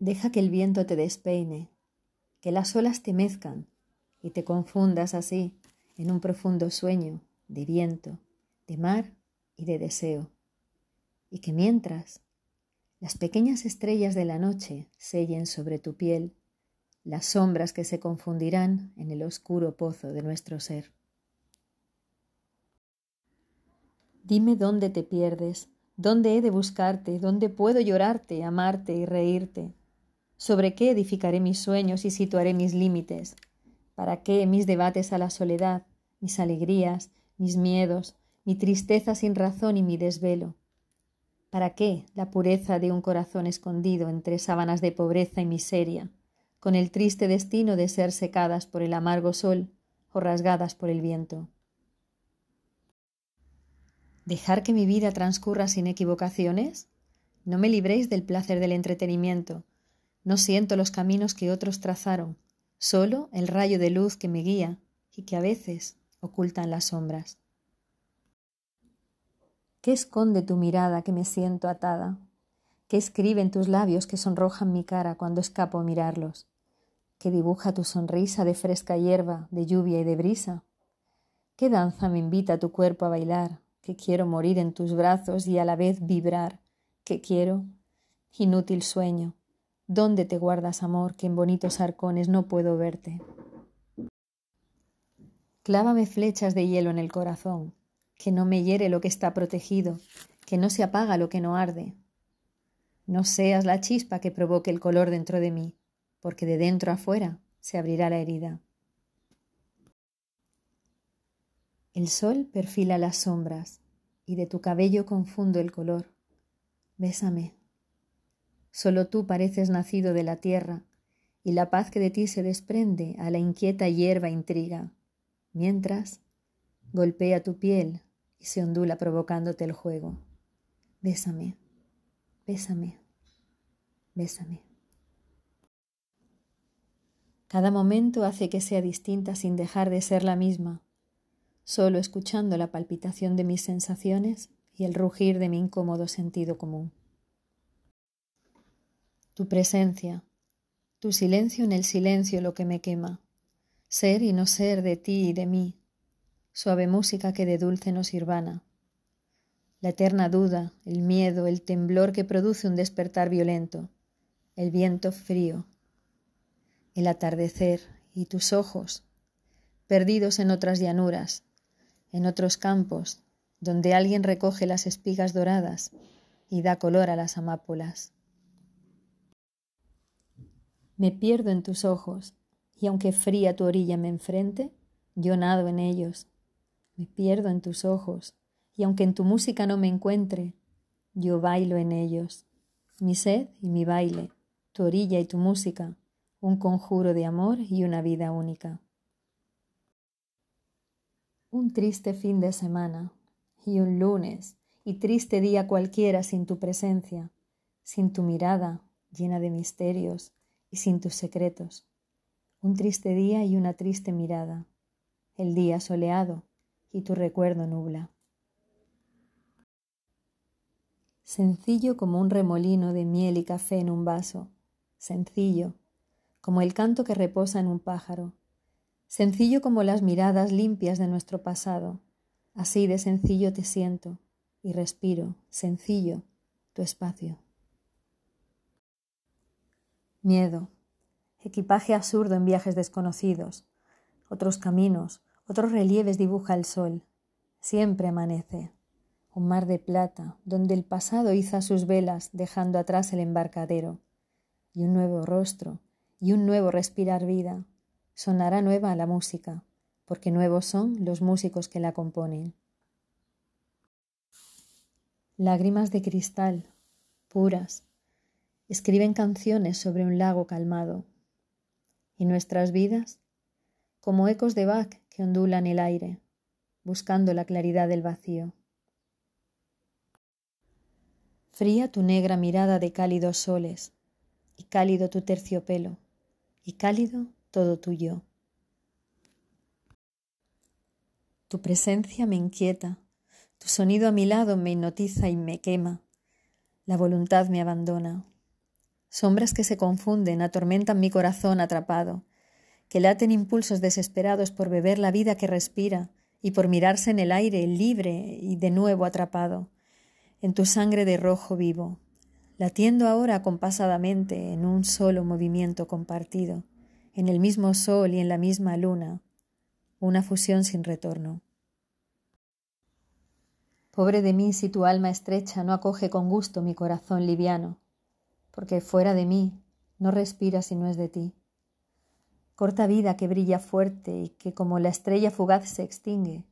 Deja que el viento te despeine, que las olas te mezcan y te confundas así en un profundo sueño de viento, de mar y de deseo, y que mientras las pequeñas estrellas de la noche sellen sobre tu piel las sombras que se confundirán en el oscuro pozo de nuestro ser. Dime dónde te pierdes, dónde he de buscarte, dónde puedo llorarte, amarte y reírte, sobre qué edificaré mis sueños y situaré mis límites, para qué mis debates a la soledad, mis alegrías, mis miedos, mi tristeza sin razón y mi desvelo. ¿Para qué la pureza de un corazón escondido entre sábanas de pobreza y miseria, con el triste destino de ser secadas por el amargo sol o rasgadas por el viento? ¿Dejar que mi vida transcurra sin equivocaciones? No me libréis del placer del entretenimiento. No siento los caminos que otros trazaron, solo el rayo de luz que me guía y que a veces ocultan las sombras. ¿Qué esconde tu mirada que me siento atada? ¿Qué escriben tus labios que sonrojan mi cara cuando escapo a mirarlos? ¿Qué dibuja tu sonrisa de fresca hierba, de lluvia y de brisa? ¿Qué danza me invita tu cuerpo a bailar? Que quiero morir en tus brazos y a la vez vibrar. ¿Qué quiero? Inútil sueño. ¿Dónde te guardas, amor, que en bonitos arcones no puedo verte? Clávame flechas de hielo en el corazón, que no me hiere lo que está protegido, que no se apaga lo que no arde. No seas la chispa que provoque el color dentro de mí, porque de dentro afuera se abrirá la herida. El sol perfila las sombras y de tu cabello confundo el color. Bésame. Solo tú pareces nacido de la tierra y la paz que de ti se desprende a la inquieta hierba intriga, mientras golpea tu piel y se ondula provocándote el juego. Bésame, bésame, bésame. Cada momento hace que sea distinta sin dejar de ser la misma, solo escuchando la palpitación de mis sensaciones y el rugir de mi incómodo sentido común. Tu presencia, tu silencio en el silencio lo que me quema, ser y no ser de ti y de mí, suave música que de dulce nos irvana. La eterna duda, el miedo, el temblor que produce un despertar violento, el viento frío, el atardecer y tus ojos, perdidos en otras llanuras, en otros campos, donde alguien recoge las espigas doradas y da color a las amápolas. Me pierdo en tus ojos, y aunque fría tu orilla me enfrente, yo nado en ellos, me pierdo en tus ojos, y aunque en tu música no me encuentre, yo bailo en ellos. Mi sed y mi baile, tu orilla y tu música, un conjuro de amor y una vida única. Un triste fin de semana y un lunes y triste día cualquiera sin tu presencia, sin tu mirada llena de misterios y sin tus secretos. Un triste día y una triste mirada. El día soleado y tu recuerdo nubla. Sencillo como un remolino de miel y café en un vaso, sencillo como el canto que reposa en un pájaro, sencillo como las miradas limpias de nuestro pasado, así de sencillo te siento y respiro, sencillo, tu espacio. Miedo, equipaje absurdo en viajes desconocidos, otros caminos, otros relieves dibuja el sol. Siempre amanece. Un mar de plata, donde el pasado iza sus velas, dejando atrás el embarcadero. Y un nuevo rostro, y un nuevo respirar vida. Sonará nueva la música, porque nuevos son los músicos que la componen. Lágrimas de cristal, puras, escriben canciones sobre un lago calmado. Y nuestras vidas, como ecos de Bach que ondulan el aire, buscando la claridad del vacío. Fría tu negra mirada de cálidos soles, y cálido tu terciopelo, y cálido todo tuyo. Tu presencia me inquieta, tu sonido a mi lado me hipnotiza y me quema, la voluntad me abandona. Sombras que se confunden, atormentan mi corazón atrapado, que laten impulsos desesperados por beber la vida que respira y por mirarse en el aire libre y de nuevo atrapado, en tu sangre de rojo vivo, latiendo ahora compasadamente en un solo movimiento compartido, en el mismo sol y en la misma luna, una fusión sin retorno. Pobre de mí si tu alma estrecha no acoge con gusto mi corazón liviano, porque fuera de mí no respira si no es de ti. Corta vida que brilla fuerte y que como la estrella fugaz se extingue,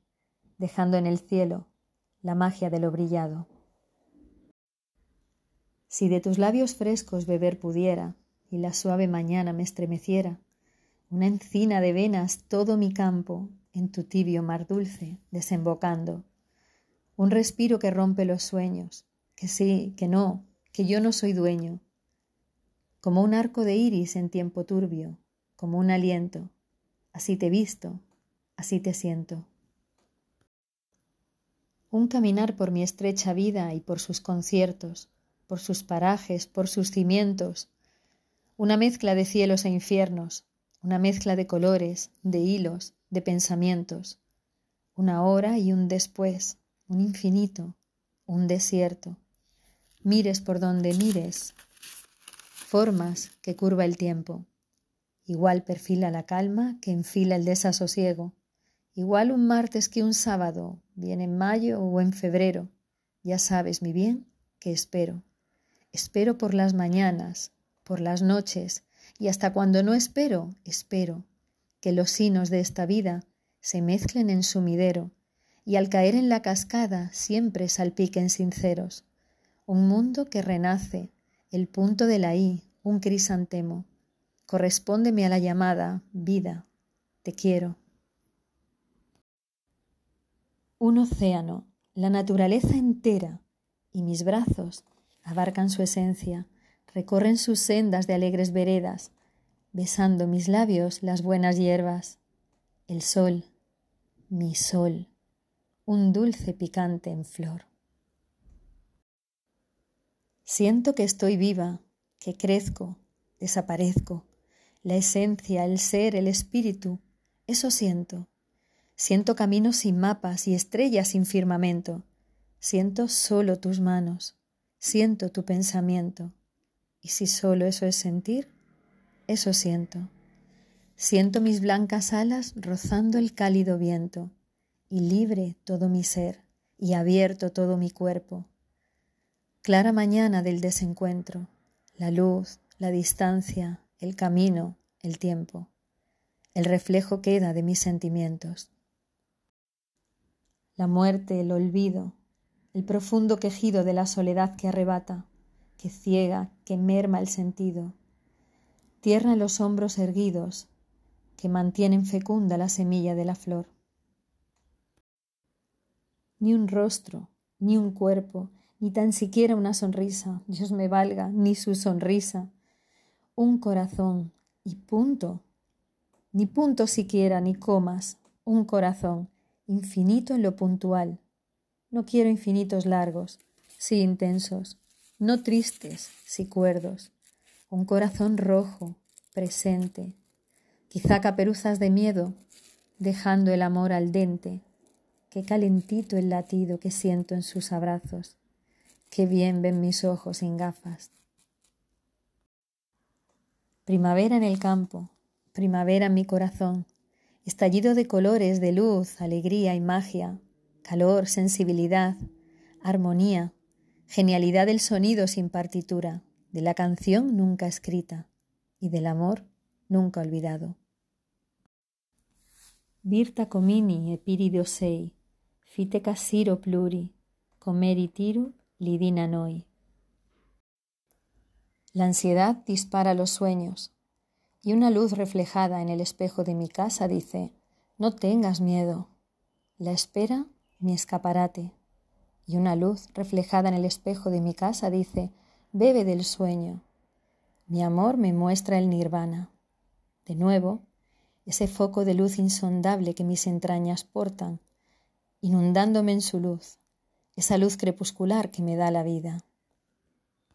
dejando en el cielo la magia de lo brillado. Si de tus labios frescos beber pudiera y la suave mañana me estremeciera, una encina de venas todo mi campo en tu tibio mar dulce desembocando, un respiro que rompe los sueños, que sí, que no, que yo no soy dueño, como un arco de iris en tiempo turbio, como un aliento, así te visto, así te siento. Un caminar por mi estrecha vida y por sus conciertos, por sus parajes, por sus cimientos, una mezcla de cielos e infiernos, una mezcla de colores, de hilos, de pensamientos, una hora y un después, un infinito, un desierto. Mires por donde mires, formas que curva el tiempo. Igual perfila la calma que enfila el desasosiego. Igual un martes que un sábado, bien en mayo o en febrero. Ya sabes, mi bien, que espero. Espero por las mañanas, por las noches, y hasta cuando no espero, espero que los sinos de esta vida se mezclen en sumidero y al caer en la cascada siempre salpiquen sinceros. Un mundo que renace, el punto de la I, un crisantemo. Correspóndeme a la llamada, vida, te quiero. Un océano, la naturaleza entera, y mis brazos abarcan su esencia, recorren sus sendas de alegres veredas, besando mis labios las buenas hierbas. El sol, mi sol, un dulce picante en flor. Siento que estoy viva, que crezco, desaparezco, la esencia, el ser, el espíritu, eso siento. Siento caminos sin mapas y estrellas sin firmamento. Siento solo tus manos, siento tu pensamiento. Y si solo eso es sentir, eso siento. Siento mis blancas alas rozando el cálido viento, y libre todo mi ser, y abierto todo mi cuerpo. Clara mañana del desencuentro, la luz, la distancia, el camino, el tiempo. El reflejo queda de mis sentimientos. La muerte, el olvido, el profundo quejido de la soledad que arrebata que ciega, que merma el sentido. Tierra en los hombros erguidos, que mantienen fecunda la semilla de la flor. Ni un rostro, ni un cuerpo, ni tan siquiera una sonrisa, Dios me valga, ni su sonrisa. Un corazón, y punto. Ni punto siquiera, ni comas, un corazón, infinito en lo puntual. No quiero infinitos largos, sí intensos no tristes, si cuerdos, un corazón rojo, presente, quizá caperuzas de miedo, dejando el amor al dente, qué calentito el latido que siento en sus abrazos, qué bien ven mis ojos sin gafas. Primavera en el campo, primavera en mi corazón, estallido de colores, de luz, alegría y magia, calor, sensibilidad, armonía, genialidad del sonido sin partitura, de la canción nunca escrita y del amor nunca olvidado. Virta comini epiridio sei, fite casiro pluri, comeri tiru lidina noi. La ansiedad dispara los sueños, y una luz reflejada en el espejo de mi casa dice, no tengas miedo. La espera mi escaparate y una luz reflejada en el espejo de mi casa dice, bebe del sueño. Mi amor me muestra el nirvana. De nuevo, ese foco de luz insondable que mis entrañas portan, inundándome en su luz, esa luz crepuscular que me da la vida.